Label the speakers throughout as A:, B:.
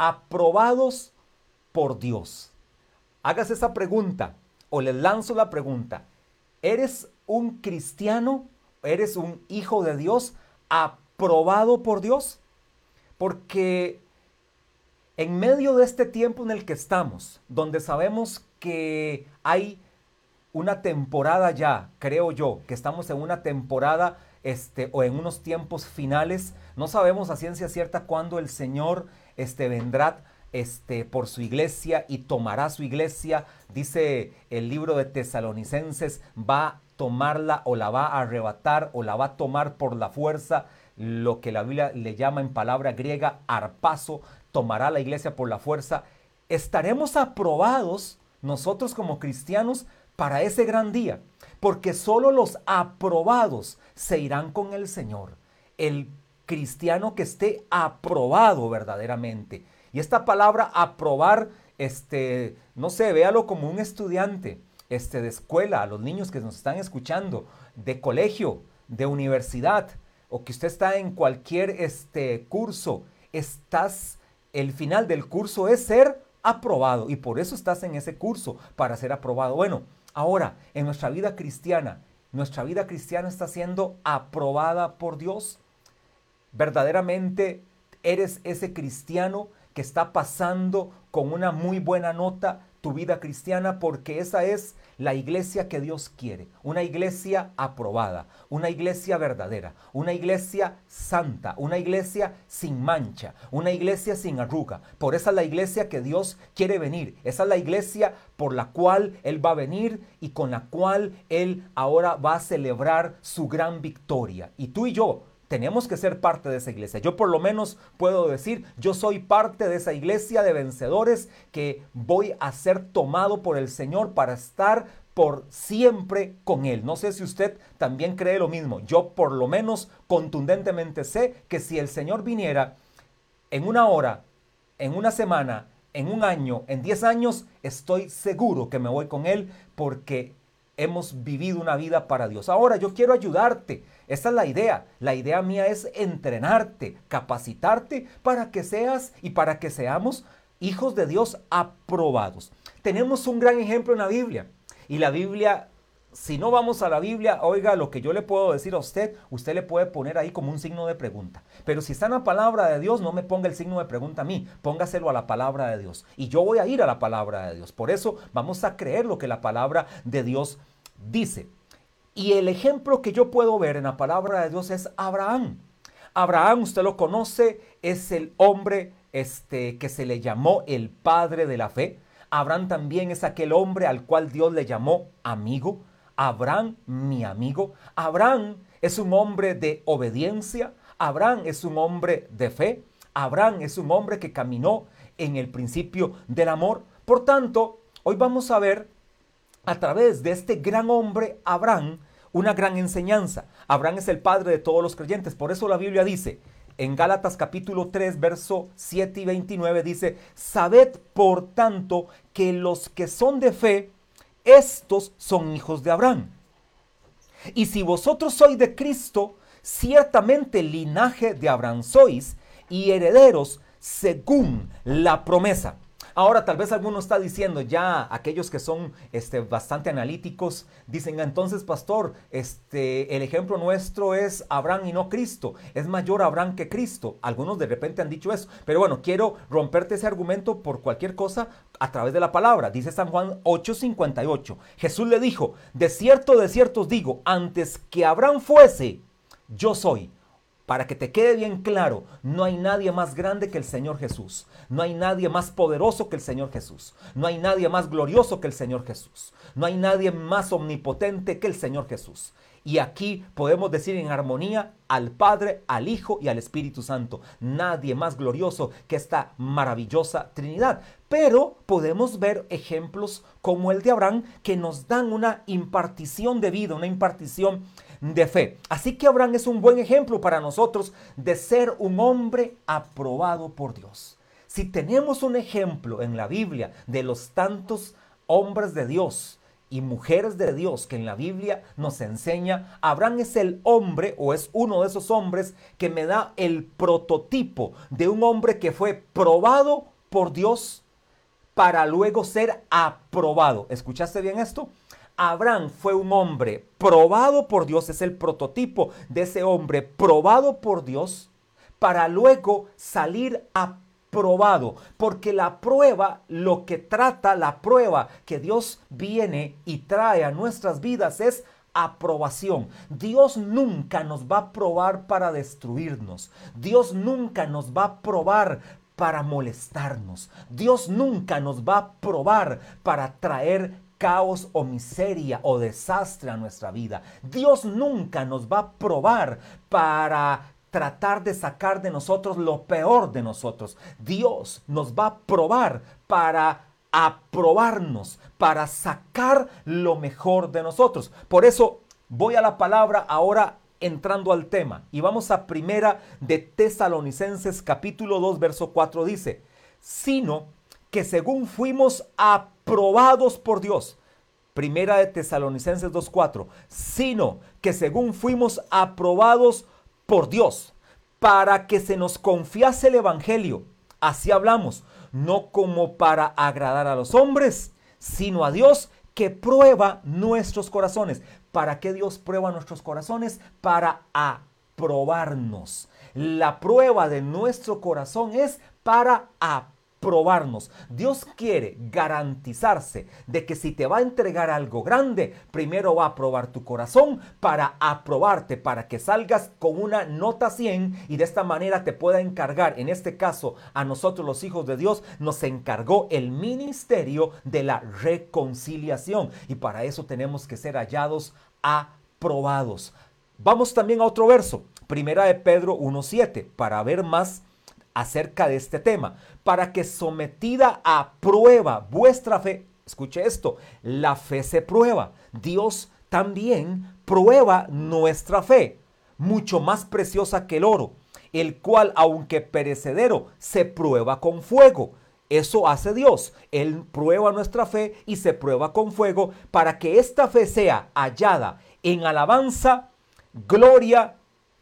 A: aprobados por Dios. Hagas esa pregunta o le lanzo la pregunta. ¿Eres un cristiano? ¿Eres un hijo de Dios aprobado por Dios? Porque en medio de este tiempo en el que estamos, donde sabemos que hay una temporada ya, creo yo, que estamos en una temporada este, o en unos tiempos finales, no sabemos a ciencia cierta cuándo el Señor este, vendrá este, por su iglesia y tomará su iglesia. Dice el libro de Tesalonicenses, va a tomarla o la va a arrebatar o la va a tomar por la fuerza, lo que la Biblia le llama en palabra griega arpazo, tomará la iglesia por la fuerza. Estaremos aprobados nosotros como cristianos para ese gran día, porque solo los aprobados se irán con el Señor. El cristiano que esté aprobado verdaderamente. Y esta palabra aprobar, este, no sé, véalo como un estudiante este, de escuela, a los niños que nos están escuchando, de colegio, de universidad, o que usted está en cualquier este, curso, estás, el final del curso es ser aprobado y por eso estás en ese curso, para ser aprobado. Bueno, ahora, en nuestra vida cristiana, nuestra vida cristiana está siendo aprobada por Dios. Verdaderamente eres ese cristiano que está pasando con una muy buena nota tu vida cristiana porque esa es la iglesia que Dios quiere, una iglesia aprobada, una iglesia verdadera, una iglesia santa, una iglesia sin mancha, una iglesia sin arruga. Por esa es la iglesia que Dios quiere venir, esa es la iglesia por la cual Él va a venir y con la cual Él ahora va a celebrar su gran victoria. Y tú y yo tenemos que ser parte de esa iglesia. Yo por lo menos puedo decir, yo soy parte de esa iglesia de vencedores que voy a ser tomado por el Señor para estar por siempre con Él. No sé si usted también cree lo mismo. Yo por lo menos contundentemente sé que si el Señor viniera en una hora, en una semana, en un año, en diez años, estoy seguro que me voy con Él porque hemos vivido una vida para Dios. Ahora yo quiero ayudarte. Esa es la idea. La idea mía es entrenarte, capacitarte para que seas y para que seamos hijos de Dios aprobados. Tenemos un gran ejemplo en la Biblia. Y la Biblia, si no vamos a la Biblia, oiga, lo que yo le puedo decir a usted, usted le puede poner ahí como un signo de pregunta. Pero si está en la palabra de Dios, no me ponga el signo de pregunta a mí, póngaselo a la palabra de Dios. Y yo voy a ir a la palabra de Dios. Por eso vamos a creer lo que la palabra de Dios dice. Y el ejemplo que yo puedo ver en la palabra de Dios es Abraham. Abraham, usted lo conoce, es el hombre este, que se le llamó el padre de la fe. Abraham también es aquel hombre al cual Dios le llamó amigo. Abraham, mi amigo. Abraham es un hombre de obediencia. Abraham es un hombre de fe. Abraham es un hombre que caminó en el principio del amor. Por tanto, hoy vamos a ver a través de este gran hombre, Abraham, una gran enseñanza. Abraham es el padre de todos los creyentes. Por eso la Biblia dice, en Gálatas capítulo 3, verso 7 y 29, dice, Sabed por tanto que los que son de fe, estos son hijos de Abraham. Y si vosotros sois de Cristo, ciertamente linaje de Abraham sois y herederos según la promesa. Ahora tal vez alguno está diciendo, ya aquellos que son este, bastante analíticos, dicen, entonces pastor, este, el ejemplo nuestro es Abraham y no Cristo, es mayor Abraham que Cristo. Algunos de repente han dicho eso, pero bueno, quiero romperte ese argumento por cualquier cosa a través de la palabra. Dice San Juan 8:58, Jesús le dijo, de cierto, de cierto os digo, antes que Abraham fuese, yo soy para que te quede bien claro, no hay nadie más grande que el Señor Jesús. No hay nadie más poderoso que el Señor Jesús. No hay nadie más glorioso que el Señor Jesús. No hay nadie más omnipotente que el Señor Jesús. Y aquí podemos decir en armonía al Padre, al Hijo y al Espíritu Santo. Nadie más glorioso que esta maravillosa Trinidad. Pero podemos ver ejemplos como el de Abraham que nos dan una impartición de vida, una impartición de fe. Así que Abraham es un buen ejemplo para nosotros de ser un hombre aprobado por Dios. Si tenemos un ejemplo en la Biblia de los tantos hombres de Dios y mujeres de Dios que en la Biblia nos enseña, Abraham es el hombre o es uno de esos hombres que me da el prototipo de un hombre que fue probado por Dios para luego ser aprobado. ¿Escuchaste bien esto? Abraham fue un hombre probado por Dios, es el prototipo de ese hombre probado por Dios para luego salir aprobado probado, porque la prueba, lo que trata, la prueba que Dios viene y trae a nuestras vidas es aprobación. Dios nunca nos va a probar para destruirnos. Dios nunca nos va a probar para molestarnos. Dios nunca nos va a probar para traer caos o miseria o desastre a nuestra vida. Dios nunca nos va a probar para tratar de sacar de nosotros lo peor de nosotros. Dios nos va a probar para aprobarnos, para sacar lo mejor de nosotros. Por eso voy a la palabra ahora entrando al tema y vamos a primera de Tesalonicenses capítulo 2 verso 4 dice, sino que según fuimos aprobados por Dios, primera de Tesalonicenses 2.4, sino que según fuimos aprobados por Dios para que se nos confiase el Evangelio. Así hablamos, no como para agradar a los hombres, sino a Dios que prueba nuestros corazones. ¿Para qué Dios prueba nuestros corazones? Para aprobarnos. La prueba de nuestro corazón es para aprobarnos probarnos. Dios quiere garantizarse de que si te va a entregar algo grande, primero va a probar tu corazón para aprobarte, para que salgas con una nota 100 y de esta manera te pueda encargar, en este caso a nosotros los hijos de Dios, nos encargó el ministerio de la reconciliación y para eso tenemos que ser hallados aprobados. Vamos también a otro verso, primera de Pedro 1.7, para ver más acerca de este tema, para que sometida a prueba vuestra fe, escuche esto, la fe se prueba, Dios también prueba nuestra fe, mucho más preciosa que el oro, el cual, aunque perecedero, se prueba con fuego. Eso hace Dios. Él prueba nuestra fe y se prueba con fuego para que esta fe sea hallada en alabanza, gloria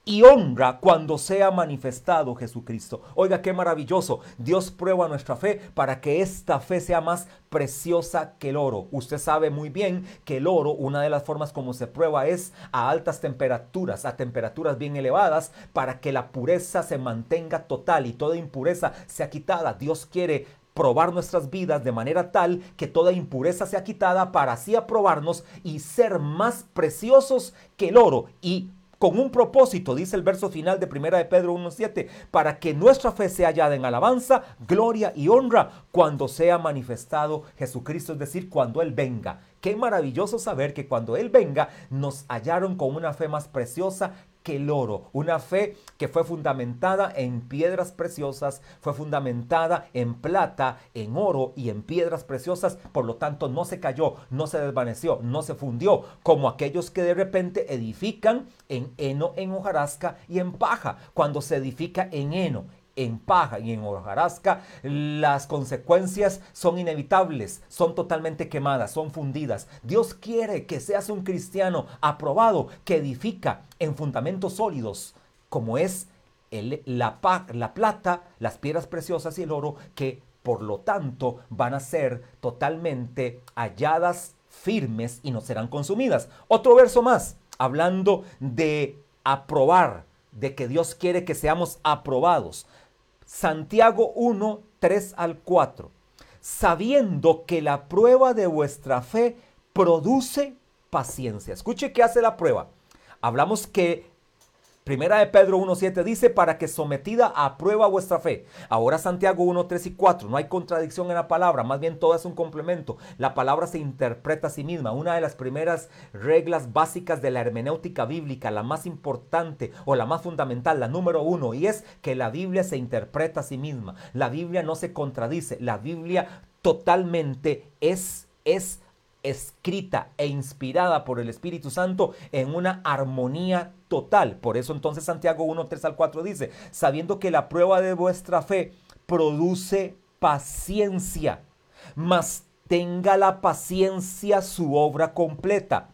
A: y honra cuando sea manifestado Jesucristo. Oiga, qué maravilloso. Dios prueba nuestra fe para que esta fe sea más preciosa que el oro. Usted sabe muy bien que el oro, una de las formas como se prueba es a altas temperaturas, a temperaturas bien elevadas, para que la pureza se mantenga total y toda impureza sea quitada. Dios quiere probar nuestras vidas de manera tal que toda impureza sea quitada para así aprobarnos y ser más preciosos que el oro y con un propósito, dice el verso final de 1 de Pedro 1.7, para que nuestra fe sea hallada en alabanza, gloria y honra cuando sea manifestado Jesucristo, es decir, cuando Él venga. Qué maravilloso saber que cuando Él venga nos hallaron con una fe más preciosa el oro, una fe que fue fundamentada en piedras preciosas, fue fundamentada en plata, en oro y en piedras preciosas, por lo tanto no se cayó, no se desvaneció, no se fundió, como aquellos que de repente edifican en heno, en hojarasca y en paja, cuando se edifica en heno, en paja y en hojarasca, las consecuencias son inevitables, son totalmente quemadas, son fundidas. Dios quiere que seas un cristiano aprobado, que edifica en fundamentos sólidos, como es la plata, las piedras preciosas y el oro, que por lo tanto van a ser totalmente halladas firmes y no serán consumidas. Otro verso más, hablando de aprobar, de que Dios quiere que seamos aprobados. Santiago 1, 3 al 4. Sabiendo que la prueba de vuestra fe produce paciencia. Escuche qué hace la prueba. Hablamos que Primera de Pedro 1.7 dice, para que sometida a prueba vuestra fe. Ahora Santiago 1.3 y 4, no hay contradicción en la palabra, más bien todo es un complemento. La palabra se interpreta a sí misma. Una de las primeras reglas básicas de la hermenéutica bíblica, la más importante o la más fundamental, la número uno, y es que la Biblia se interpreta a sí misma. La Biblia no se contradice, la Biblia totalmente es, es escrita e inspirada por el Espíritu Santo en una armonía total. Por eso entonces Santiago 1, 3 al 4 dice, sabiendo que la prueba de vuestra fe produce paciencia, mas tenga la paciencia su obra completa,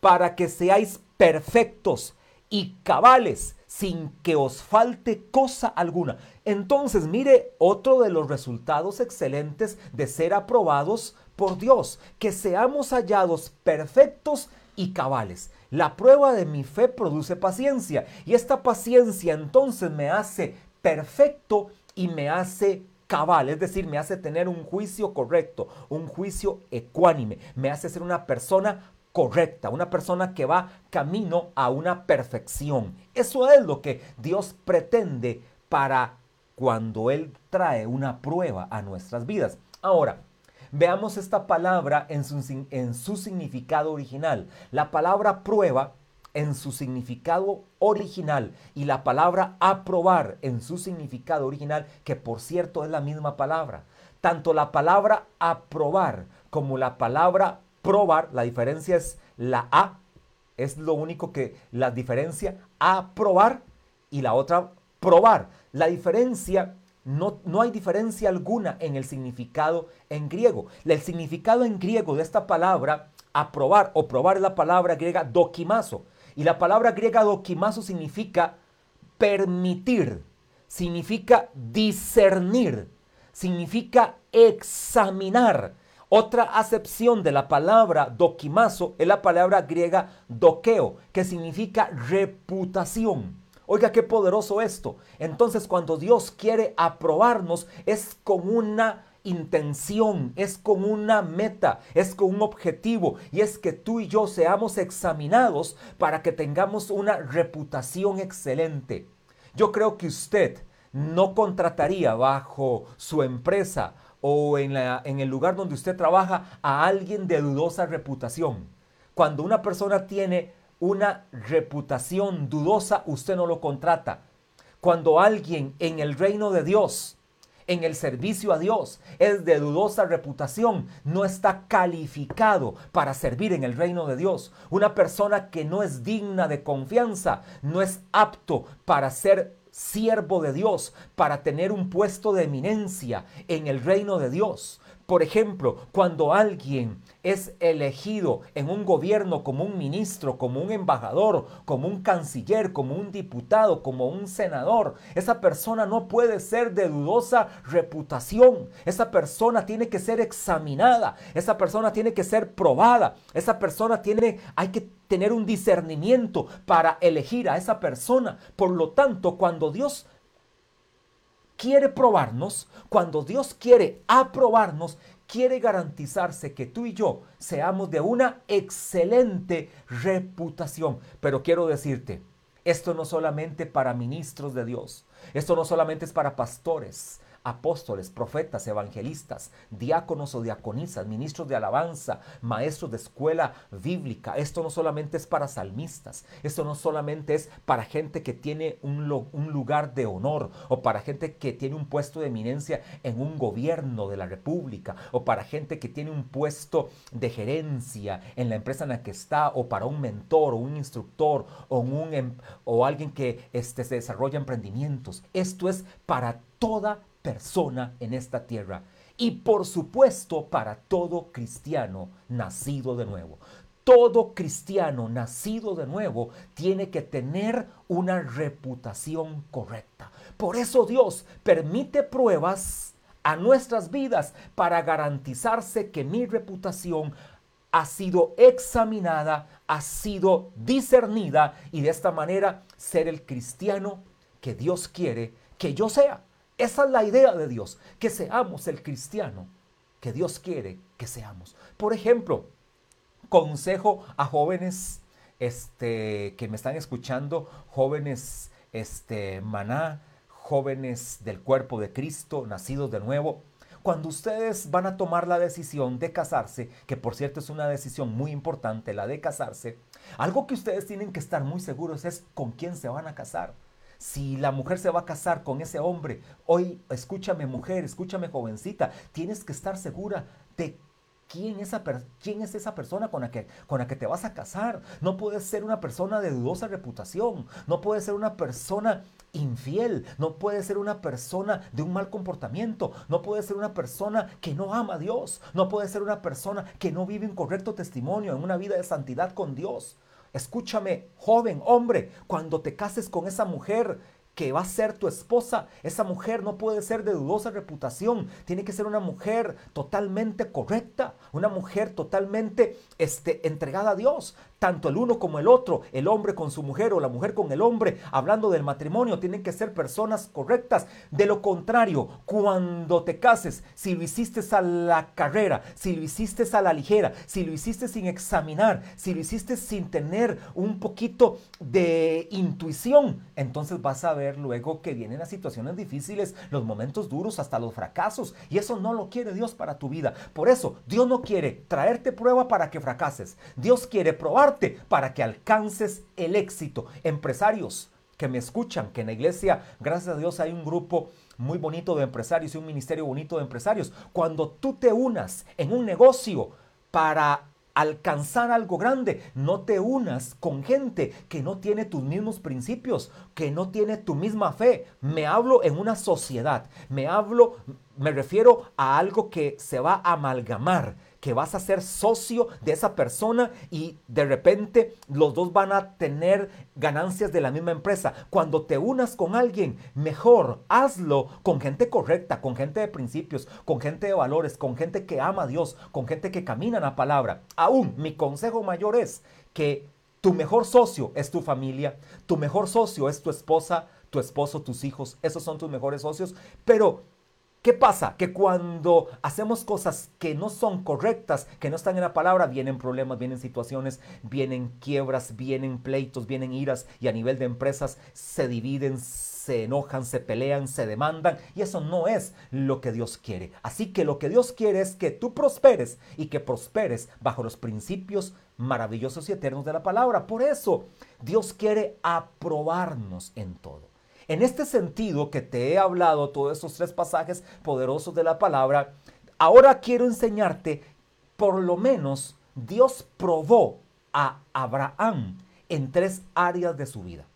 A: para que seáis perfectos y cabales, sin que os falte cosa alguna. Entonces, mire otro de los resultados excelentes de ser aprobados por Dios, que seamos hallados perfectos y cabales. La prueba de mi fe produce paciencia y esta paciencia entonces me hace perfecto y me hace cabal, es decir, me hace tener un juicio correcto, un juicio ecuánime, me hace ser una persona correcta, una persona que va camino a una perfección. Eso es lo que Dios pretende para cuando Él trae una prueba a nuestras vidas. Ahora, veamos esta palabra en su, significado original. La palabra prueba en su significado original y la palabra aprobar en su significado original, que por cierto es la misma palabra. Tanto la palabra aprobar como la palabra probar, la diferencia es la A, es lo único que la diferencia, aprobar y la otra probar. La diferencia, no, no hay diferencia alguna en el significado en griego. El significado en griego de esta palabra, aprobar o probar la palabra griega dokimazo. Y la palabra griega dokimazo significa permitir, significa discernir, significa examinar. Otra acepción de la palabra dokimazo es la palabra griega dokeo, que significa reputación. Oiga, qué poderoso esto. Entonces, cuando Dios quiere aprobarnos, es con una intención, es con una meta, es con un objetivo y es que tú y yo seamos examinados para que tengamos una reputación excelente. Yo creo que usted no contrataría bajo su empresa o en, en el lugar donde usted trabaja a alguien de dudosa reputación. Cuando una persona tiene una reputación dudosa, usted no lo contrata. Cuando alguien en el reino de Dios en el servicio a Dios es de dudosa reputación, no está calificado para servir en el reino de Dios. Una persona que no es digna de confianza, no es apto para ser siervo de Dios, para tener un puesto de eminencia en el reino de Dios. Por ejemplo, cuando alguien es elegido en un gobierno como un ministro, como un embajador, como un canciller, como un diputado, como un senador, esa persona no puede ser de dudosa reputación. Esa persona tiene que ser examinada, esa persona tiene que ser probada, esa persona tiene, hay que tener un discernimiento para elegir a esa persona. Por lo tanto, cuando Dios quiere probarnos, cuando Dios quiere aprobarnos, quiere garantizarse que tú y yo seamos de una excelente reputación. Pero quiero decirte, esto no solamente para ministros de Dios, esto no solamente es para pastores, apóstoles, profetas, evangelistas, diáconos o diaconisas, ministros de alabanza, maestros de escuela bíblica. Esto no solamente es para salmistas, esto no solamente es para gente que tiene un, un lugar de honor o para gente que tiene un puesto de eminencia en un gobierno de la república o para gente que tiene un puesto de gerencia en la empresa en la que está o para un mentor o un instructor o, un, em, o alguien que este, se desarrolla emprendimientos. Esto es para toda persona en esta tierra y por supuesto para todo cristiano nacido de nuevo. Todo cristiano nacido de nuevo tiene que tener una reputación correcta. Por eso Dios permite pruebas a nuestras vidas para garantizarse que mi reputación ha sido examinada, ha sido discernida y de esta manera ser el cristiano que Dios quiere que yo sea. Esa es la idea de Dios, que seamos el cristiano que Dios quiere que seamos. Por ejemplo, consejo a jóvenes este, que me están escuchando, jóvenes este, maná, jóvenes del cuerpo de Cristo, nacidos de nuevo. Cuando ustedes van a tomar la decisión de casarse, que por cierto es una decisión muy importante, la de casarse, algo que ustedes tienen que estar muy seguros es con quién se van a casar si la mujer se va a casar con ese hombre, hoy escúchame mujer, escúchame jovencita, tienes que estar segura de quién, esa quién es esa persona con la, que, con la que te vas a casar. No puedes ser una persona de dudosa reputación, no puedes ser una persona infiel, no puede ser una persona de un mal comportamiento, no puede ser una persona que no ama a Dios, no puede ser una persona que no vive un correcto testimonio en una vida de santidad con Dios. Escúchame, joven, hombre, cuando te cases con esa mujer que va a ser tu esposa, esa mujer no puede ser de dudosa reputación, tiene que ser una mujer totalmente correcta, una mujer totalmente este, entregada a Dios, tanto el uno como el otro, el hombre con su mujer o la mujer con el hombre, hablando del matrimonio, tienen que ser personas correctas. De lo contrario, cuando te cases, si lo hiciste a la carrera, si lo hiciste a la ligera, si lo hiciste sin examinar, si lo hiciste sin tener un poquito de intuición, entonces vas a ver luego que vienen las situaciones difíciles, los momentos duros, hasta los fracasos. Y eso no lo quiere Dios para tu vida. Por eso, Dios no quiere traerte prueba para que fracases. Dios quiere probar para que alcances el éxito. Empresarios que me escuchan, que en la iglesia, gracias a Dios, hay un grupo muy bonito de empresarios y un ministerio bonito de empresarios. Cuando tú te unas en un negocio para alcanzar algo grande. No te unas con gente que no tiene tus mismos principios, que no tiene tu misma fe. Me hablo en una sociedad, me hablo, me refiero a algo que se va a amalgamar que vas a ser socio de esa persona y de repente los dos van a tener ganancias de la misma empresa. Cuando te unas con alguien, mejor hazlo con gente correcta, con gente de principios, con gente de valores, con gente que ama a Dios, con gente que camina en la palabra. Aún mi consejo mayor es que tu mejor socio es tu familia, tu mejor socio es tu esposa, tu esposo, tus hijos, esos son tus mejores socios, pero ¿Qué pasa? Que cuando hacemos cosas que no son correctas, que no están en la palabra, vienen problemas, vienen situaciones, vienen quiebras, vienen pleitos, vienen iras y a nivel de empresas se dividen, se enojan, se pelean, se demandan y eso no es lo que Dios quiere. Así que lo que Dios quiere es que tú prosperes y que prosperes bajo los principios maravillosos y eternos de la palabra. Por eso Dios quiere aprobarnos en todo. En este sentido que te he hablado, todos estos tres pasajes poderosos de la palabra, ahora quiero enseñarte, por lo menos, Dios probó a Abraham en tres áreas de su vida.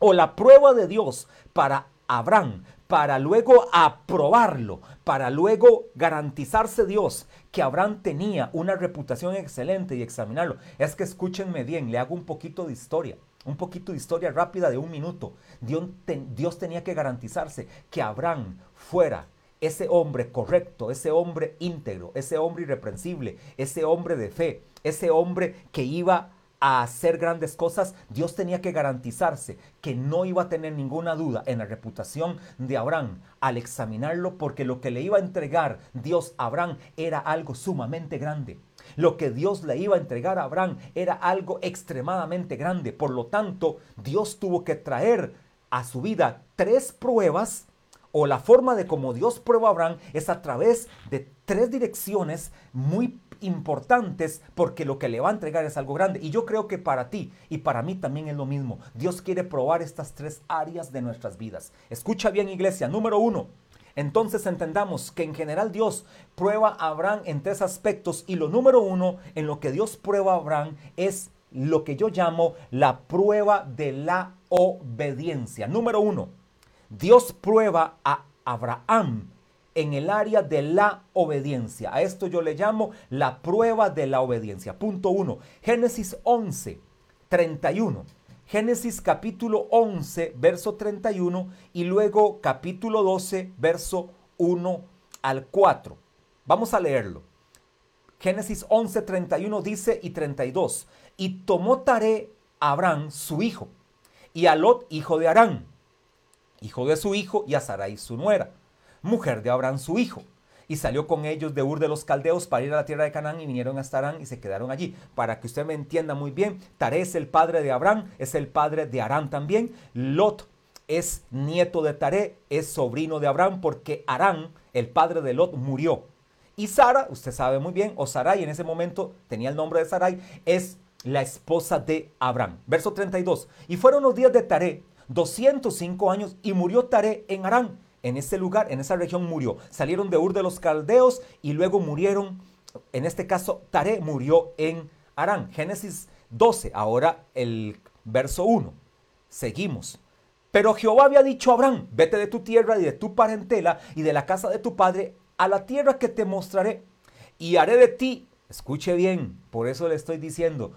A: O la prueba de Dios para Abraham, para luego aprobarlo, para luego garantizarse Dios que Abraham tenía una reputación excelente y examinarlo. Es que escúchenme bien, le hago un poquito de historia. Un poquito de historia rápida de un minuto. Dios, tenía que garantizarse que Abraham fuera ese hombre correcto, ese hombre íntegro, ese hombre irreprensible, ese hombre de fe, ese hombre que iba a hacer grandes cosas, Dios tenía que garantizarse que no iba a tener ninguna duda en la reputación de Abraham al examinarlo, porque lo que le iba a entregar Dios a Abraham era algo sumamente grande. Lo que Dios le iba a entregar a Abraham era algo extremadamente grande. Por lo tanto, Dios tuvo que traer a su vida tres pruebas o la forma de cómo Dios prueba a Abraham es a través de tres direcciones muy importantes porque lo que le va a entregar es algo grande. Y yo creo que para ti y para mí también es lo mismo. Dios quiere probar estas tres áreas de nuestras vidas. Escucha bien iglesia. Número uno, entonces entendamos que en general Dios prueba a Abraham en tres aspectos y lo número uno en lo que Dios prueba a Abraham es lo que yo llamo la prueba de la obediencia. Número uno, Dios prueba a Abraham en el área de la obediencia. A esto yo le llamo la prueba de la obediencia. Punto uno, Génesis 11, 31. Génesis capítulo 11, verso 31 y luego capítulo 12, verso 1 al 4. Vamos a leerlo. Génesis 11, 31 dice y 32. Y tomó Taré a Abraham su hijo, y a Lot hijo de Arán, hijo de su hijo, y a Sarai su nuera, mujer de Abraham su hijo y salió con ellos de Ur de los Caldeos para ir a la tierra de Canaán y vinieron a Arán y se quedaron allí. Para que usted me entienda muy bien, Taré es el padre de Abraham, es el padre de Arán también. Lot es nieto de Taré, es sobrino de Abraham porque Arán, el padre de Lot, murió. Y Sara, usted sabe muy bien, o Sarai en ese momento tenía el nombre de Sarai, es la esposa de Abraham. Verso 32. Y fueron los días de Taré, 205 años, y murió Taré en Arán en ese lugar, en esa región murió. Salieron de Ur de los Caldeos y luego murieron, en este caso Taré murió en Arán. Génesis 12, ahora el verso 1. Seguimos. Pero Jehová había dicho a Abraham, vete de tu tierra y de tu parentela y de la casa de tu padre a la tierra que te mostraré y haré de ti, escuche bien, por eso le estoy diciendo,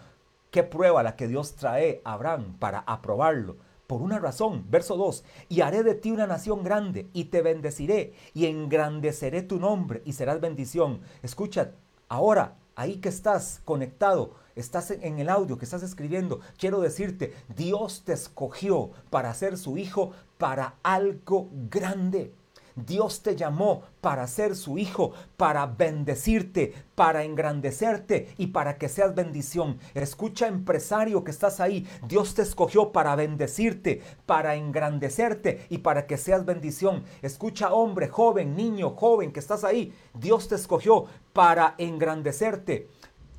A: qué prueba la que Dios trae a Abraham para aprobarlo. Por una razón, verso 2, y haré de ti una nación grande, y te bendeciré, y engrandeceré tu nombre, y serás bendición. Escucha, ahora, ahí que estás conectado, estás en el audio que estás escribiendo, quiero decirte, Dios te escogió para ser su hijo para algo grande. Dios te llamó para ser su hijo, para bendecirte, para engrandecerte y para que seas bendición. Escucha empresario que estás ahí. Dios te escogió para bendecirte, para engrandecerte y para que seas bendición. Escucha hombre, joven, niño, joven que estás ahí. Dios te escogió para engrandecerte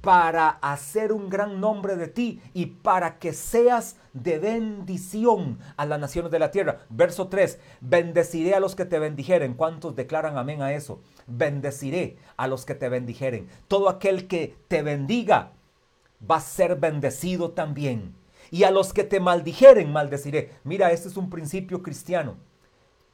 A: para hacer un gran nombre de ti y para que seas de bendición a las naciones de la tierra. Verso 3, bendeciré a los que te bendijeren. ¿Cuántos declaran amén a eso? Bendeciré a los que te bendijeren. Todo aquel que te bendiga va a ser bendecido también. Y a los que te maldijeren, maldeciré. Mira, este es un principio cristiano.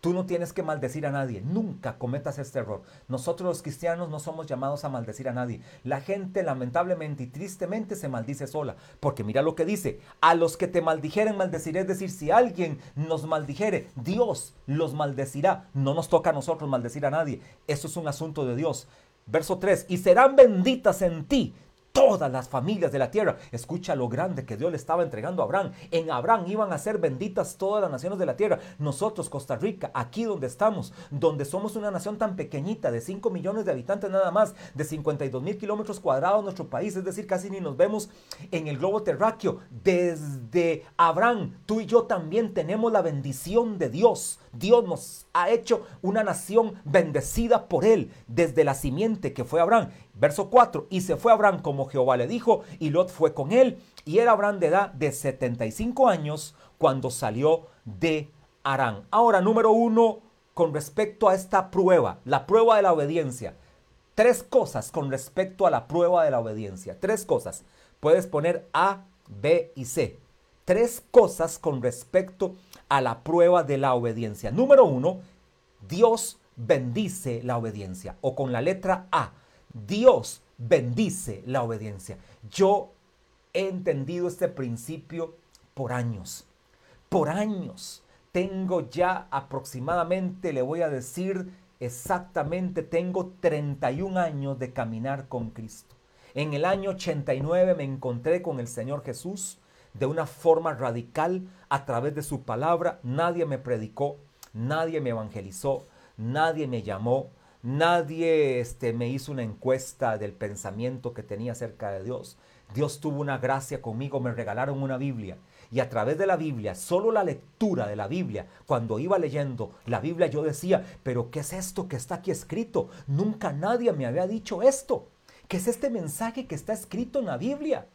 A: Tú no tienes que maldecir a nadie. Nunca cometas este error. Nosotros los cristianos no somos llamados a maldecir a nadie. La gente lamentablemente y tristemente se maldice sola. Porque mira lo que dice. A los que te maldijeren maldeciré. Es decir, si alguien nos maldijere, Dios los maldecirá. No nos toca a nosotros maldecir a nadie. Eso es un asunto de Dios. Verso 3. Y serán benditas en ti todas las familias de la tierra. Escucha lo grande que Dios le estaba entregando a Abraham. En Abraham iban a ser benditas todas las naciones de la tierra. Nosotros, Costa Rica, aquí donde estamos, donde somos una nación tan pequeñita, de 5 millones de habitantes nada más, de 52 mil kilómetros cuadrados nuestro país, es decir, casi ni nos vemos en el globo terráqueo. Desde Abraham, tú y yo también tenemos la bendición de Dios. Dios nos ha hecho una nación bendecida por él, desde la simiente que fue Abraham. Verso 4, y se fue Abraham como Jehová le dijo, y Lot fue con él, y era Abraham de edad de 75 años cuando salió de Arán. Ahora, número uno, con respecto a esta prueba, la prueba de la obediencia. Tres cosas con respecto a la prueba de la obediencia. Tres cosas. Puedes poner A, B y C. Tres cosas con respecto a la prueba de la obediencia. Número uno, Dios bendice la obediencia. O con la letra A, Dios bendice la obediencia. Yo he entendido este principio por años. Por años. Tengo ya aproximadamente, le voy a decir exactamente, tengo 31 años de caminar con Cristo. En el año 89 me encontré con el Señor Jesús de una forma radical a través de su palabra. Nadie me predicó, nadie me evangelizó, nadie me llamó, Nadie este, me hizo una encuesta del pensamiento que tenía acerca de Dios. Dios tuvo una gracia conmigo, me regalaron una Biblia. Y a través de la Biblia, solo la lectura de la Biblia, cuando iba leyendo la Biblia, yo decía, pero ¿qué es esto que está aquí escrito? Nunca nadie me había dicho esto. ¿Qué es este mensaje que está escrito en la Biblia?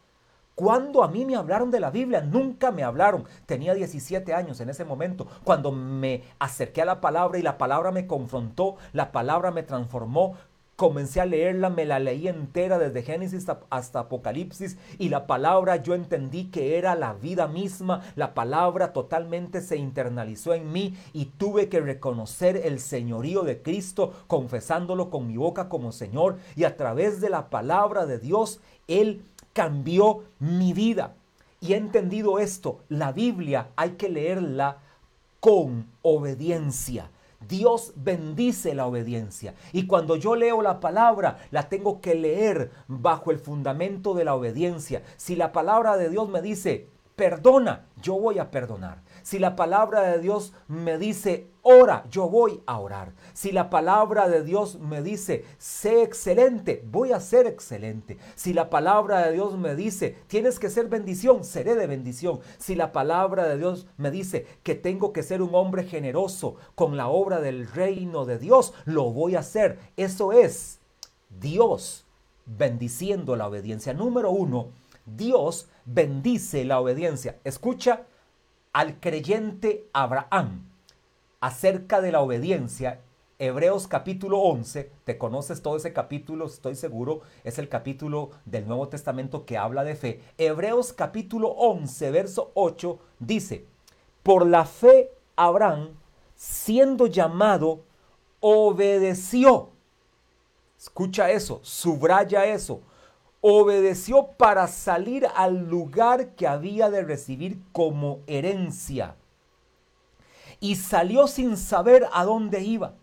A: Cuando a mí me hablaron de la Biblia, nunca me hablaron. Tenía 17 años en ese momento, cuando me acerqué a la palabra y la palabra me confrontó, la palabra me transformó. Comencé a leerla, me la leí entera desde Génesis hasta Apocalipsis y la palabra yo entendí que era la vida misma, la palabra totalmente se internalizó en mí y tuve que reconocer el señorío de Cristo confesándolo con mi boca como Señor y a través de la palabra de Dios, Él cambió mi vida. Y he entendido esto, la Biblia hay que leerla con obediencia. Dios bendice la obediencia. Y cuando yo leo la palabra, la tengo que leer bajo el fundamento de la obediencia. Si la palabra de Dios me dice, perdona, yo voy a perdonar. Si la palabra de Dios me dice, ora, yo voy a orar. Si la palabra de Dios me dice, sé excelente, voy a ser excelente. Si la palabra de Dios me dice, tienes que ser bendición, seré de bendición. Si la palabra de Dios me dice que tengo que ser un hombre generoso con la obra del reino de Dios, lo voy a hacer. Eso es Dios bendiciendo la obediencia. Número uno, Dios bendice la obediencia. Escucha al creyente Abraham acerca de la obediencia. Hebreos capítulo 11, te conoces todo ese capítulo, estoy seguro, es el capítulo del Nuevo Testamento que habla de fe. Hebreos capítulo 11, verso 8 dice, por la fe Abraham, siendo llamado, obedeció. Escucha eso, subraya eso. Obedeció para salir al lugar que había de recibir como herencia. Y salió sin saber a dónde iba.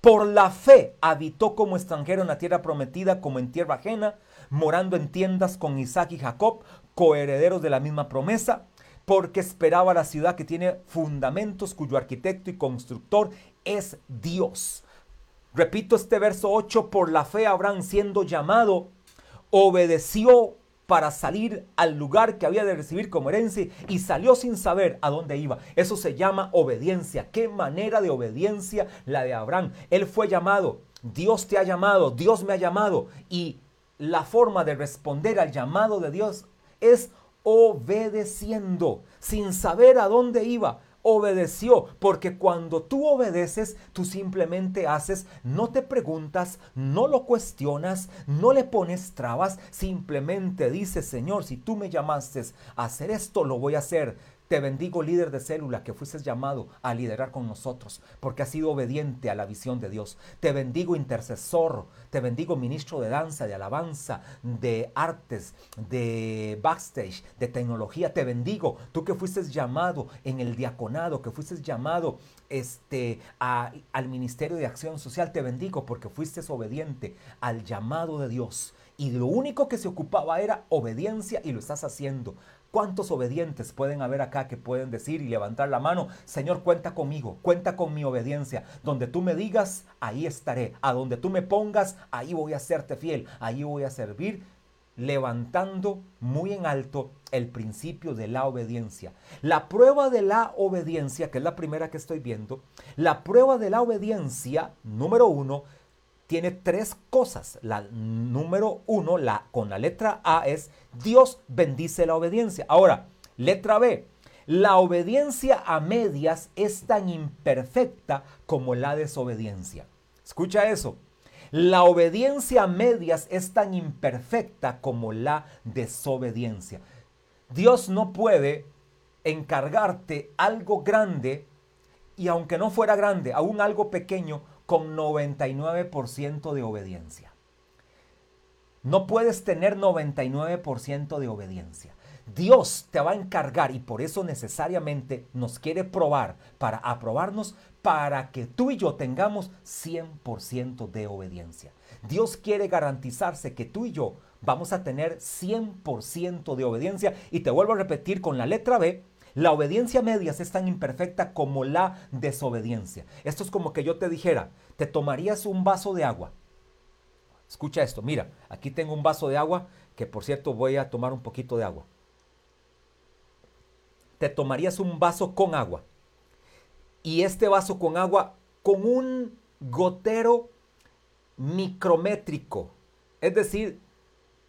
A: Por la fe habitó como extranjero en la tierra prometida, como en tierra ajena, morando en tiendas con Isaac y Jacob, coherederos de la misma promesa, porque esperaba la ciudad que tiene fundamentos, cuyo arquitecto y constructor es Dios. Repito este verso 8, por la fe Abraham siendo llamado, obedeció para salir al lugar que había de recibir como herencia y salió sin saber a dónde iba. Eso se llama obediencia. ¿Qué manera de obediencia la de Abraham? Él fue llamado, Dios te ha llamado, Dios me ha llamado y la forma de responder al llamado de Dios es obedeciendo, sin saber a dónde iba obedeció, porque cuando tú obedeces, tú simplemente haces, no te preguntas, no lo cuestionas, no le pones trabas, simplemente dices, Señor, si tú me llamaste a hacer esto, lo voy a hacer. Te bendigo líder de célula que fuiste llamado a liderar con nosotros porque has sido obediente a la visión de Dios. Te bendigo intercesor, te bendigo ministro de danza, de alabanza, de artes, de backstage, de tecnología. Te bendigo tú que fuiste llamado en el diaconado, que fuiste llamado este, al ministerio de acción social. Te bendigo porque fuiste obediente al llamado de Dios. Y lo único que se ocupaba era obediencia y lo estás haciendo. ¿Cuántos obedientes pueden haber acá que pueden decir y levantar la mano? Señor, cuenta conmigo, cuenta con mi obediencia. Donde tú me digas, ahí estaré. A donde tú me pongas, ahí voy a serte fiel, ahí voy a servir levantando muy en alto el principio de la obediencia. La prueba de la obediencia, que es la primera que estoy viendo, la prueba de la obediencia, número uno, tiene tres cosas. La número uno, la, con la letra A, es Dios bendice la obediencia. Ahora, letra B. La obediencia a medias es tan imperfecta como la desobediencia. Escucha eso. La obediencia a medias es tan imperfecta como la desobediencia. Dios no puede encargarte algo grande y aunque no fuera grande, aún algo pequeño, con 99% de obediencia. No puedes tener 99% de obediencia. Dios te va a encargar y por eso necesariamente nos quiere probar para aprobarnos para que tú y yo tengamos 100% de obediencia. Dios quiere garantizarse que tú y yo vamos a tener 100% de obediencia y te vuelvo a repetir con la letra B, la obediencia medias es tan imperfecta como la desobediencia. Esto es como que yo te dijera, te tomarías un vaso de agua. Escucha esto, mira, aquí tengo un vaso de agua, que por cierto voy a tomar un poquito de agua. Te tomarías un vaso con agua. Y este vaso con agua con un gotero micrométrico. Es decir,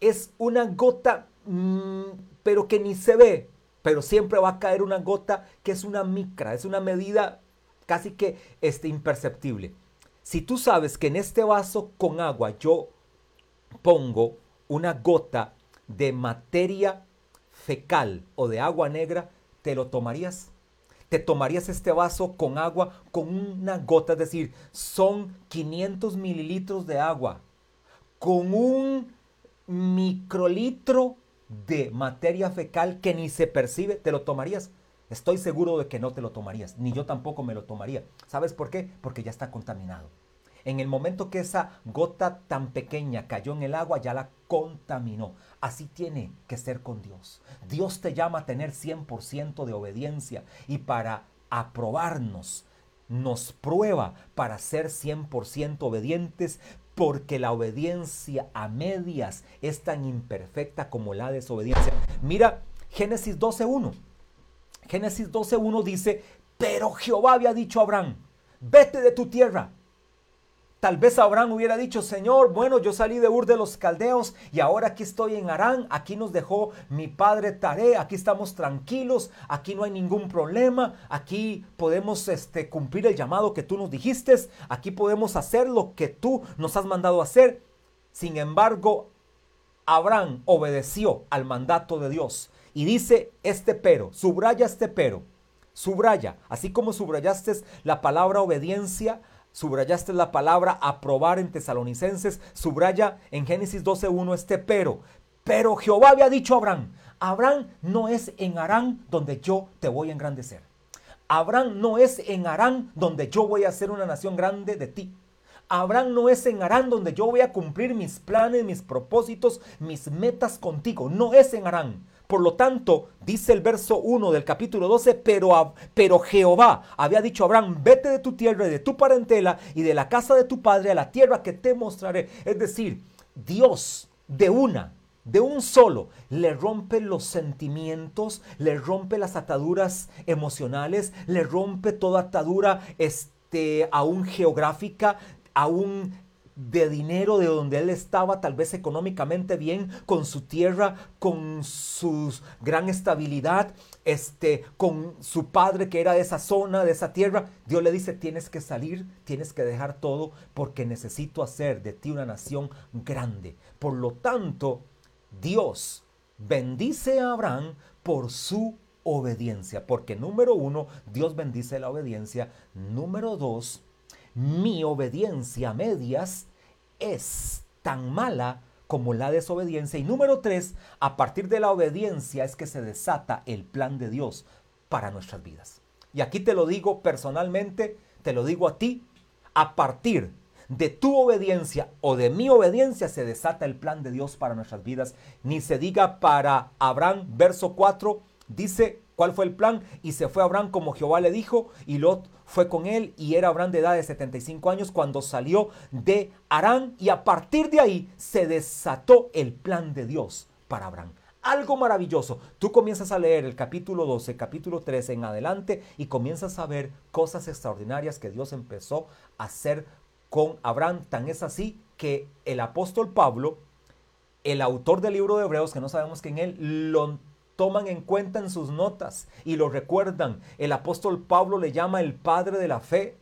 A: es una gota, mm, pero que ni se ve pero siempre va a caer una gota que es una micra, es una medida casi que este, imperceptible. Si tú sabes que en este vaso con agua yo pongo una gota de materia fecal o de agua negra, ¿te lo tomarías? ¿Te tomarías este vaso con agua con una gota? Es decir, son 500 mililitros de agua con un microlitro de materia fecal que ni se percibe, ¿te lo tomarías? Estoy seguro de que no te lo tomarías, ni yo tampoco me lo tomaría. ¿Sabes por qué? Porque ya está contaminado. En el momento que esa gota tan pequeña cayó en el agua, ya la contaminó. Así tiene que ser con Dios. Dios te llama a tener 100% de obediencia y para aprobarnos, nos prueba para ser 100% obedientes, porque la obediencia a medias es tan imperfecta como la desobediencia. Mira Génesis 12.1. Génesis 12.1 dice, pero Jehová había dicho a Abraham, vete de tu tierra Tal vez Abraham hubiera dicho, Señor, bueno, yo salí de Ur de los Caldeos y ahora aquí estoy en Arán, aquí nos dejó mi padre Tare, aquí estamos tranquilos, aquí no hay ningún problema, aquí podemos este, cumplir el llamado que tú nos dijiste, aquí podemos hacer lo que tú nos has mandado hacer. Sin embargo, Abraham obedeció al mandato de Dios y dice este pero, subraya este pero, Subraya, así como subrayaste la palabra obediencia, subrayaste la palabra aprobar en tesalonicenses, subraya en Génesis 12.1 este pero. Pero Jehová había dicho a Abraham, Abraham no es en Arán donde yo te voy a engrandecer. Abraham no es en Arán donde yo voy a hacer una nación grande de ti. Abraham no es en Arán donde yo voy a cumplir mis planes, mis propósitos, mis metas contigo. No es en Arán. Por lo tanto, dice el verso 1 del capítulo 12, pero, pero Jehová había dicho a Abraham, vete de tu tierra y de tu parentela y de la casa de tu padre a la tierra que te mostraré. Es decir, Dios de una, de un solo, le rompe los sentimientos, le rompe las ataduras emocionales, le rompe toda atadura este, aún geográfica, aún de dinero de donde él estaba, tal vez económicamente bien, con su tierra, con su gran estabilidad, este, con su padre que era de esa zona, de esa tierra. Dios le dice, tienes que salir, tienes que dejar todo, porque necesito hacer de ti una nación grande. Por lo tanto, Dios bendice a Abraham por su obediencia, porque número uno, Dios bendice la obediencia. Número dos, mi obediencia a medias es tan mala como la desobediencia. Y número tres, a partir de la obediencia es que se desata el plan de Dios para nuestras vidas. Y aquí te lo digo personalmente, te lo digo a ti, a partir de tu obediencia o de mi obediencia se desata el plan de Dios para nuestras vidas. Ni se diga para Abraham, verso 4, dice, ¿cuál fue el plan? Y se fue Abraham como Jehová le dijo, y Lot fue con él y era Abraham de edad de 75 años cuando salió de Arán y a partir de ahí se desató el plan de Dios para Abraham. Algo maravilloso. Tú comienzas a leer el capítulo 12, capítulo 13 en adelante y comienzas a ver cosas extraordinarias que Dios empezó a hacer con Abraham. Tan es así que el apóstol Pablo, el autor del libro de Hebreos, que no sabemos quién él, lo toman en cuenta en sus notas y lo recuerdan. El apóstol Pablo le llama el padre de la fe.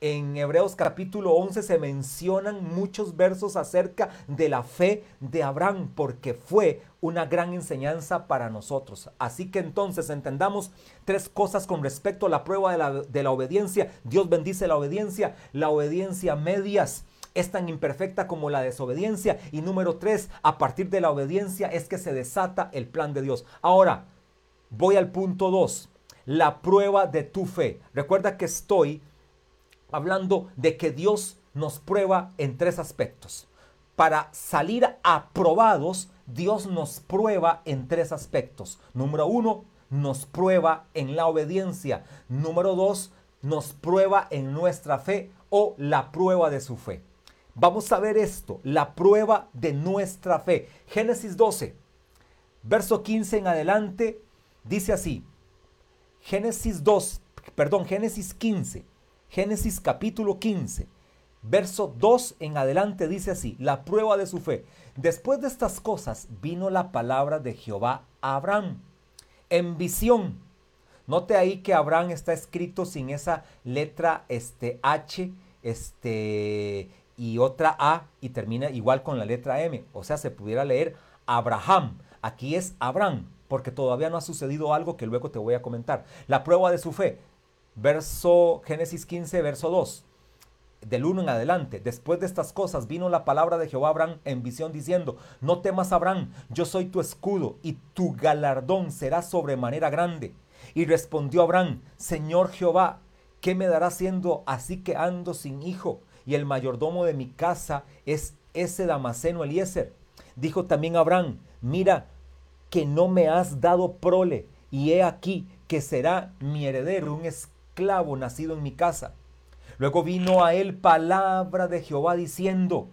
A: En Hebreos capítulo 11 se mencionan muchos versos acerca de la fe de Abraham porque fue una gran enseñanza para nosotros. Así que entonces entendamos tres cosas con respecto a la prueba de la, de la obediencia. Dios bendice la obediencia, la obediencia medias es tan imperfecta como la desobediencia. Y número tres, a partir de la obediencia es que se desata el plan de Dios. Ahora, voy al punto dos, la prueba de tu fe. Recuerda que estoy hablando de que Dios nos prueba en tres aspectos. Para salir aprobados, Dios nos prueba en tres aspectos. Número uno, nos prueba en la obediencia. Número dos, nos prueba en nuestra fe o la prueba de su fe. Vamos a ver esto, la prueba de nuestra fe. Génesis 12, verso 15 en adelante, dice así. Génesis 2, perdón, Génesis 15, Génesis capítulo 15, verso 2 en adelante dice así, la prueba de su fe. Después de estas cosas vino la palabra de Jehová a Abraham en visión. Note ahí que Abraham está escrito sin esa letra este H este y otra A y termina igual con la letra M. O sea, se pudiera leer Abraham. Aquí es Abraham, porque todavía no ha sucedido algo que luego te voy a comentar. La prueba de su fe. Verso Génesis 15, verso 2. Del 1 en adelante, después de estas cosas vino la palabra de Jehová Abraham en visión diciendo, no temas Abraham, yo soy tu escudo y tu galardón será sobremanera grande. Y respondió Abraham, Señor Jehová, ¿qué me dará siendo así que ando sin hijo? Y el mayordomo de mi casa es ese Damaseno Eliezer. Dijo también Abraham, mira que no me has dado prole, y he aquí que será mi heredero, un esclavo nacido en mi casa. Luego vino a él palabra de Jehová diciendo,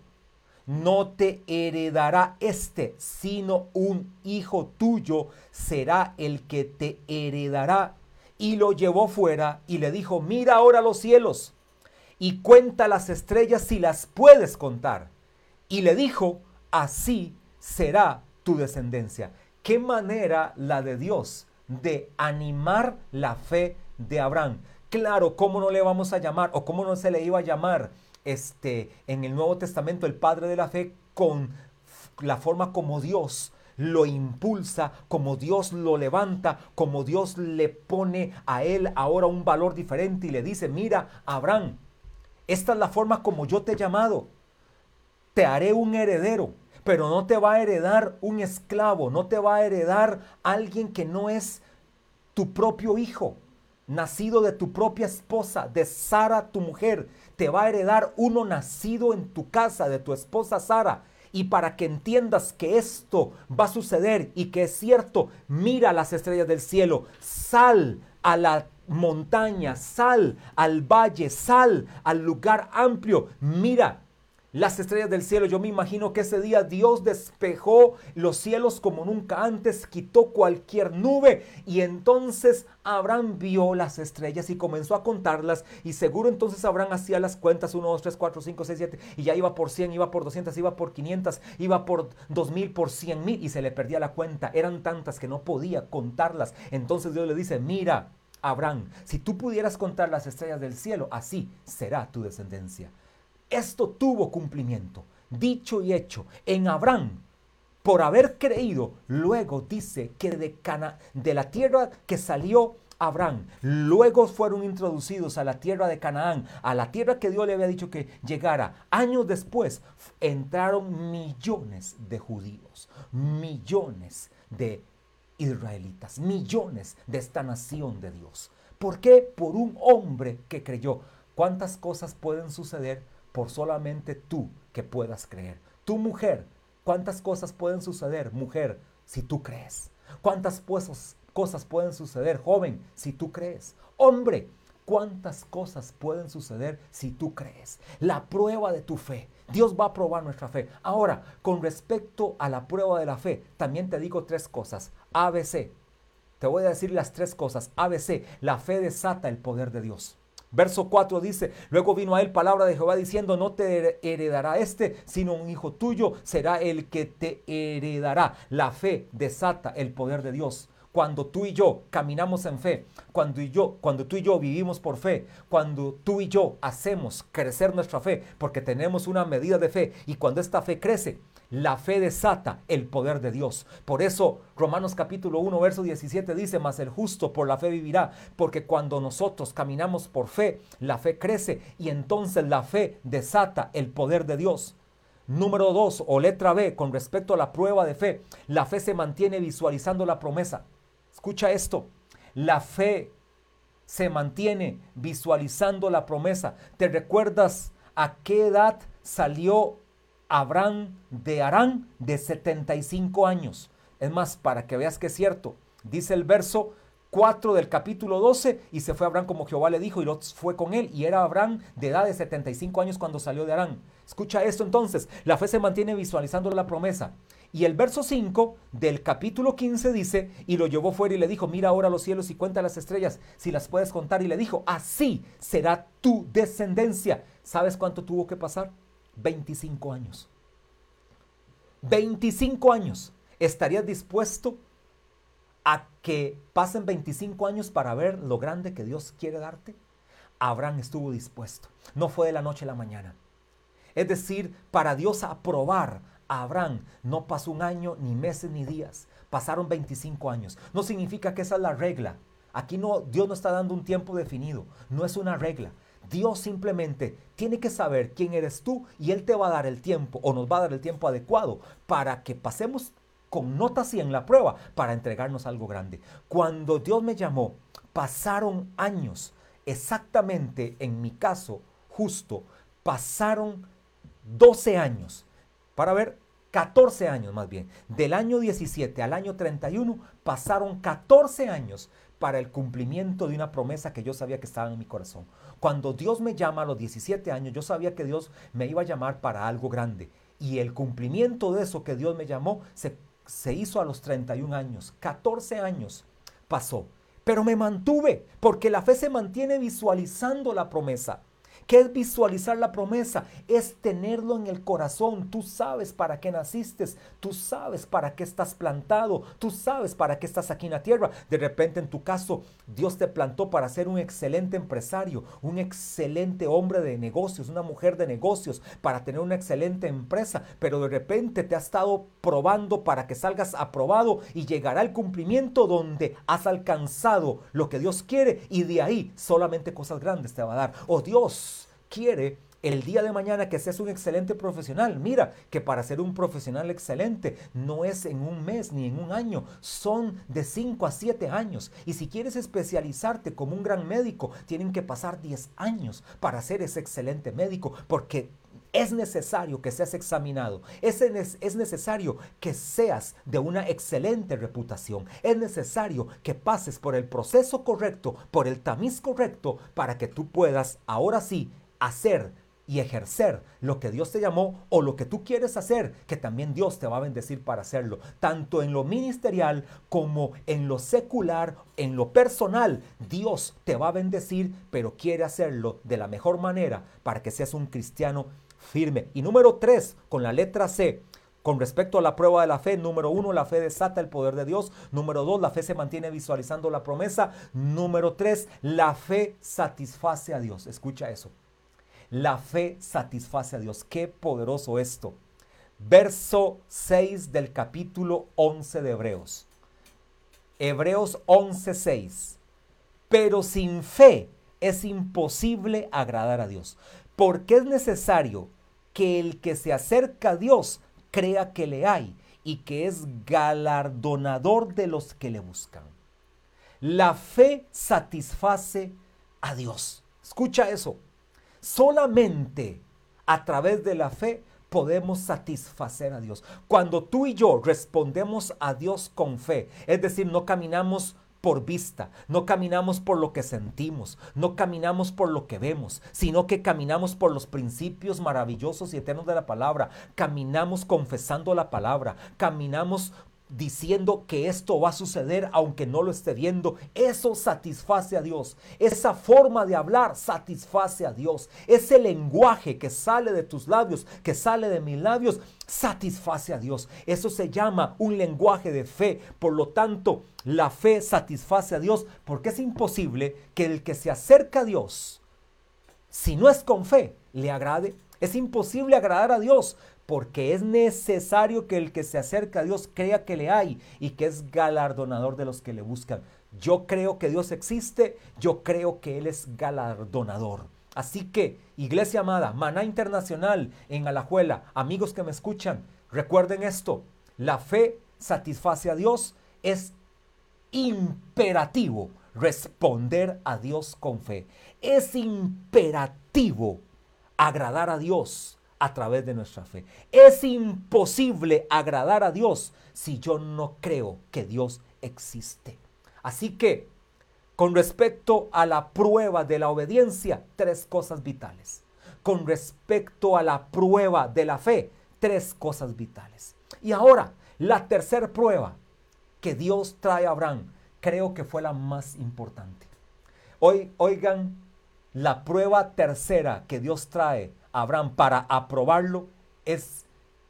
A: no te heredará este, sino un hijo tuyo será el que te heredará. Y lo llevó fuera y le dijo, mira ahora los cielos y cuenta las estrellas si las puedes contar. Y le dijo, así será tu descendencia. Qué manera la de Dios de animar la fe de Abraham. Claro, ¿cómo no le vamos a llamar o cómo no se le iba a llamar este en el Nuevo Testamento el padre de la fe con la forma como Dios lo impulsa, como Dios lo levanta, como Dios le pone a él ahora un valor diferente y le dice, mira, Abraham, esta es la forma como yo te he llamado. Te haré un heredero, pero no te va a heredar un esclavo, no te va a heredar alguien que no es tu propio hijo, nacido de tu propia esposa, de Sara tu mujer. Te va a heredar uno nacido en tu casa, de tu esposa Sara. Y para que entiendas que esto va a suceder y que es cierto, mira las estrellas del cielo, sal a la montaña, sal al valle, sal al lugar amplio, mira las estrellas del cielo. Yo me imagino que ese día Dios despejó los cielos como nunca antes, quitó cualquier nube y entonces Abraham vio las estrellas y comenzó a contarlas y seguro entonces Abraham hacía las cuentas 1, 2, 3, 4, 5, 6, 7 y ya iba por 100, iba por 200, iba por 500, iba por 2000, por 100 mil y se le perdía la cuenta. Eran tantas que no podía contarlas. Entonces Dios le dice, mira. Abraham, si tú pudieras contar las estrellas del cielo, así será tu descendencia. Esto tuvo cumplimiento, dicho y hecho. En Abraham, por haber creído, luego dice que de, Cana, de la tierra que salió Abraham, luego fueron introducidos a la tierra de Canaán, a la tierra que Dios le había dicho que llegara. Años después entraron millones de judíos, millones de israelitas, millones de esta nación de Dios. ¿Por qué? Por un hombre que creyó. ¿Cuántas cosas pueden suceder por solamente tú que puedas creer. Tu mujer, ¿cuántas cosas pueden suceder, mujer, si tú crees? ¿Cuántas cosas pueden suceder, joven, si tú crees? Hombre, ¿cuántas cosas pueden suceder si tú crees? La prueba de tu fe. Dios va a probar nuestra fe. Ahora, con respecto a la prueba de la fe, también te digo tres cosas. ABC. Te voy a decir las tres cosas. ABC. La fe desata el poder de Dios. Verso 4 dice, luego vino a él palabra de Jehová diciendo, no te heredará este, sino un hijo tuyo será el que te heredará. La fe desata el poder de Dios. Cuando tú y yo caminamos en fe, cuando, y yo, cuando tú y yo vivimos por fe, cuando tú y yo hacemos crecer nuestra fe, porque tenemos una medida de fe, y cuando esta fe crece, la fe desata el poder de Dios. Por eso Romanos capítulo 1, verso 17 dice, mas el justo por la fe vivirá, porque cuando nosotros caminamos por fe, la fe crece y entonces la fe desata el poder de Dios. Número 2 o letra B, con respecto a la prueba de fe, la fe se mantiene visualizando la promesa. Escucha esto, la fe se mantiene visualizando la promesa. ¿Te recuerdas a qué edad salió Abraham de Arán de 75 años. Es más, para que veas que es cierto, dice el verso 4 del capítulo 12, y se fue Abraham como Jehová le dijo, y Lot fue con él, y era Abraham de edad de 75 años cuando salió de Arán. Escucha esto entonces, la fe se mantiene visualizando la promesa. Y el verso 5 del capítulo 15 dice, y lo llevó fuera y le dijo, mira ahora los cielos y cuenta las estrellas, si las puedes contar, y le dijo, así será tu descendencia. ¿Sabes cuánto tuvo que pasar? 25 años. 25 años. ¿Estarías dispuesto a que pasen 25 años para ver lo grande que Dios quiere darte? Abraham estuvo dispuesto. No fue de la noche a la mañana. Es decir, para Dios aprobar Abraham no pasó un año, ni meses, ni días. Pasaron 25 años. No significa que esa es la regla. Aquí no, Dios no está dando un tiempo definido. No es una regla. Dios simplemente tiene que saber quién eres tú y Él te va a dar el tiempo o nos va a dar el tiempo adecuado para que pasemos con notas y en la prueba para entregarnos algo grande. Cuando Dios me llamó, pasaron años, exactamente en mi caso, justo, pasaron 12 años, para ver, 14 años más bien, del año 17 al año 31, pasaron 14 años para el cumplimiento de una promesa que yo sabía que estaba en mi corazón. Cuando Dios me llama a los 17 años, yo sabía que Dios me iba a llamar para algo grande. Y el cumplimiento de eso que Dios me llamó se, se hizo a los 31 años. 14 años pasó. Pero me mantuve, porque la fe se mantiene visualizando la promesa. ¿Qué es visualizar la promesa? Es tenerlo en el corazón. Tú sabes para qué naciste, tú sabes para qué estás plantado, tú sabes para qué estás aquí en la tierra. De repente en tu caso, Dios te plantó para ser un excelente empresario, un excelente hombre de negocios, una mujer de negocios, para tener una excelente empresa, pero de repente te ha estado probando para que salgas aprobado y llegará el cumplimiento donde has alcanzado lo que Dios quiere y de ahí solamente cosas grandes te va a dar. O Dios quiere el día de mañana que seas un excelente profesional. Mira, que para ser un profesional excelente no es en un mes ni en un año, son de 5 a 7 años. Y si quieres especializarte como un gran médico, tienen que pasar 10 años para ser ese excelente médico, porque es necesario que seas examinado. Es, es, necesario que seas de una excelente reputación. Es necesario que pases por el proceso correcto, por el tamiz correcto, para que tú puedas ahora sí hacer y ejercer lo que Dios te llamó o lo que tú quieres hacer, que también Dios te va a bendecir para hacerlo, tanto en lo ministerial como en lo secular, en lo personal. Dios te va a bendecir, pero quiere hacerlo de la mejor manera para que seas un cristiano firme. Y número tres, con la letra C, con respecto a la prueba de la fe, número uno, la fe desata el poder de Dios. Número dos, la fe se mantiene visualizando la promesa. Número tres, la fe satisface a Dios. Escucha eso. La fe satisface a Dios. Qué poderoso esto. Verso 6 del capítulo 11 de Hebreos. Hebreos 11:6. Pero sin fe es imposible agradar a Dios. Porque es necesario que el que se acerca a Dios crea que le hay y que es galardonador de los que le buscan. La fe satisface a Dios. Escucha eso. Solamente a través de la fe podemos satisfacer a Dios. Cuando tú y yo respondemos a Dios con fe, es decir, no caminamos por vista, no caminamos por lo que sentimos, no caminamos por lo que vemos, sino que caminamos por los principios maravillosos y eternos de la palabra, caminamos confesando la palabra, caminamos diciendo que esto va a suceder aunque no lo esté viendo, eso satisface a Dios. Esa forma de hablar satisface a Dios. Ese lenguaje que sale de tus labios, que sale de mis labios, satisface a Dios. Eso se llama un lenguaje de fe. Por lo tanto, la fe satisface a Dios porque es imposible que el que se acerca a Dios, si no es con fe, le agrade. Es imposible agradar a Dios porque es necesario que el que se acerca a Dios crea que le hay y que es galardonador de los que le buscan. Yo creo que Dios existe, yo creo que Él es galardonador. Así que, iglesia amada, Maná Internacional en Alajuela, amigos que me escuchan, recuerden esto, la fe satisface a Dios, es imperativo responder a Dios con fe. Es imperativo agradar a Dios a través de nuestra fe. Es imposible agradar a Dios si yo no creo que Dios existe. Así que, con respecto a la prueba de la obediencia, tres cosas vitales. Con respecto a la prueba de la fe, tres cosas vitales. Y ahora, la tercera prueba que Dios trae a Abraham, creo que fue la más importante. Hoy, oigan, la prueba tercera que Dios trae Abraham para aprobarlo es,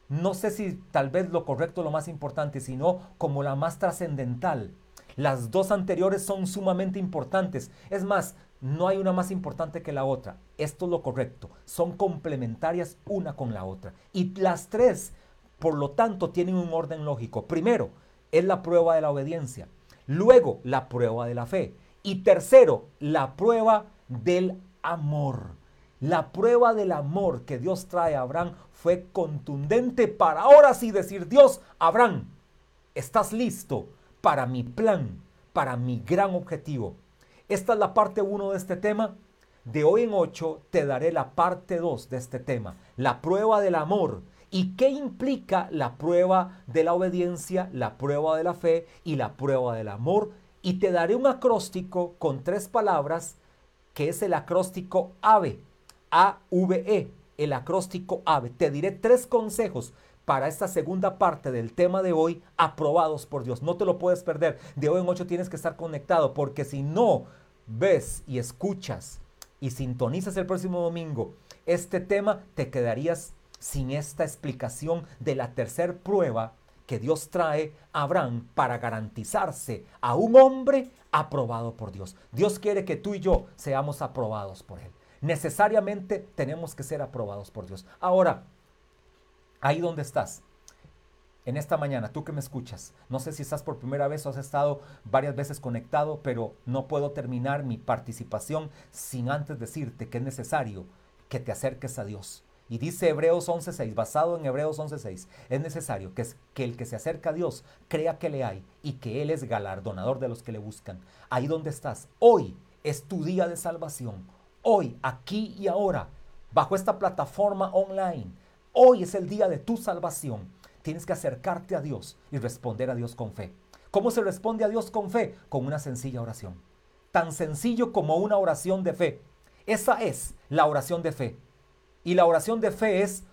A: no sé si tal vez lo correcto, lo más importante, sino como la más trascendental. Las dos anteriores son sumamente importantes. Es más, no hay una más importante que la otra. Esto es lo correcto. Son complementarias una con la otra. Y las tres, por lo tanto, tienen un orden lógico. Primero, es la prueba de la obediencia. Luego, la prueba de la fe. Y tercero, la prueba del amor. La prueba del amor que Dios trae a Abraham fue contundente para ahora sí decir, Dios, Abraham, estás listo para mi plan, para mi gran objetivo. Esta es la parte 1 de este tema. De hoy en 8 te daré la parte 2 de este tema, la prueba del amor. ¿Y qué implica la prueba de la obediencia, la prueba de la fe y la prueba del amor? Y te daré un acróstico con tres palabras que es el acróstico AVE AVE, el acróstico AVE. Te diré tres consejos para esta segunda parte del tema de hoy, aprobados por Dios. No te lo puedes perder. De hoy en ocho tienes que estar conectado, porque si no ves y escuchas y sintonizas el próximo domingo este tema, te quedarías sin esta explicación de la tercer prueba que Dios trae a Abraham para garantizarse a un hombre aprobado por Dios. Dios quiere que tú y yo seamos aprobados por Él. Necesariamente tenemos que ser aprobados por Dios. Ahora, ahí donde estás, en esta mañana, tú que me escuchas, no sé si estás por primera vez o has estado varias veces conectado, pero no puedo terminar mi participación sin antes decirte que es necesario que te acerques a Dios. Y dice Hebreos 11.6, basado en Hebreos 11.6, es necesario que, que el que se acerca a Dios crea que le hay y que Él es galardonador de los que le buscan. Ahí donde estás, hoy es tu día de salvación. Hoy, aquí y ahora, bajo esta plataforma online, hoy es el día de tu salvación. Tienes que acercarte a Dios y responder a Dios con fe. ¿Cómo se responde a Dios con fe? Con una sencilla oración. Tan sencillo como una oración de fe. Esa es la oración de fe. Y la oración de fe es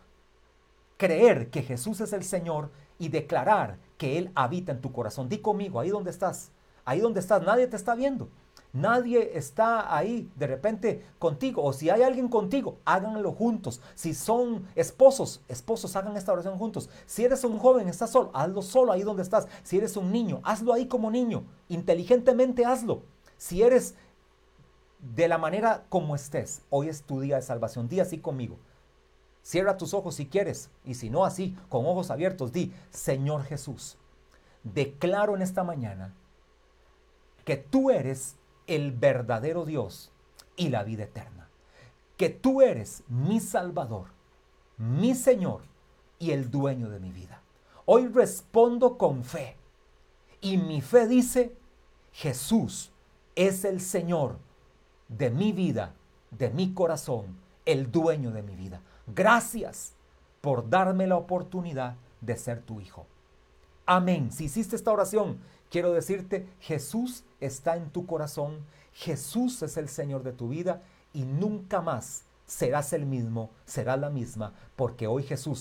A: creer que Jesús es el Señor y declarar que Él habita en tu corazón. Di conmigo, ahí donde estás, ahí donde estás, nadie te está viendo. Nadie está ahí de repente contigo. O si hay alguien contigo, háganlo juntos. Si son esposos, esposos, hagan esta oración juntos. Si eres un joven, estás solo, hazlo solo ahí donde estás. Si eres un niño, hazlo ahí como niño. Inteligentemente hazlo. Si eres de la manera como estés, hoy es tu día de salvación. Di así conmigo. Cierra tus ojos si quieres y si no así, con ojos abiertos, di, Señor Jesús, declaro en esta mañana que tú eres el verdadero Dios y la vida eterna. Que tú eres mi Salvador, mi Señor y el dueño de mi vida. Hoy respondo con fe y mi fe dice, Jesús es el Señor de mi vida, de mi corazón, el dueño de mi vida. Gracias por darme la oportunidad de ser tu hijo. Amén. Si hiciste esta oración, quiero decirte, Jesús está en tu corazón, Jesús es el Señor de tu vida y nunca más serás el mismo, serás la misma, porque hoy Jesús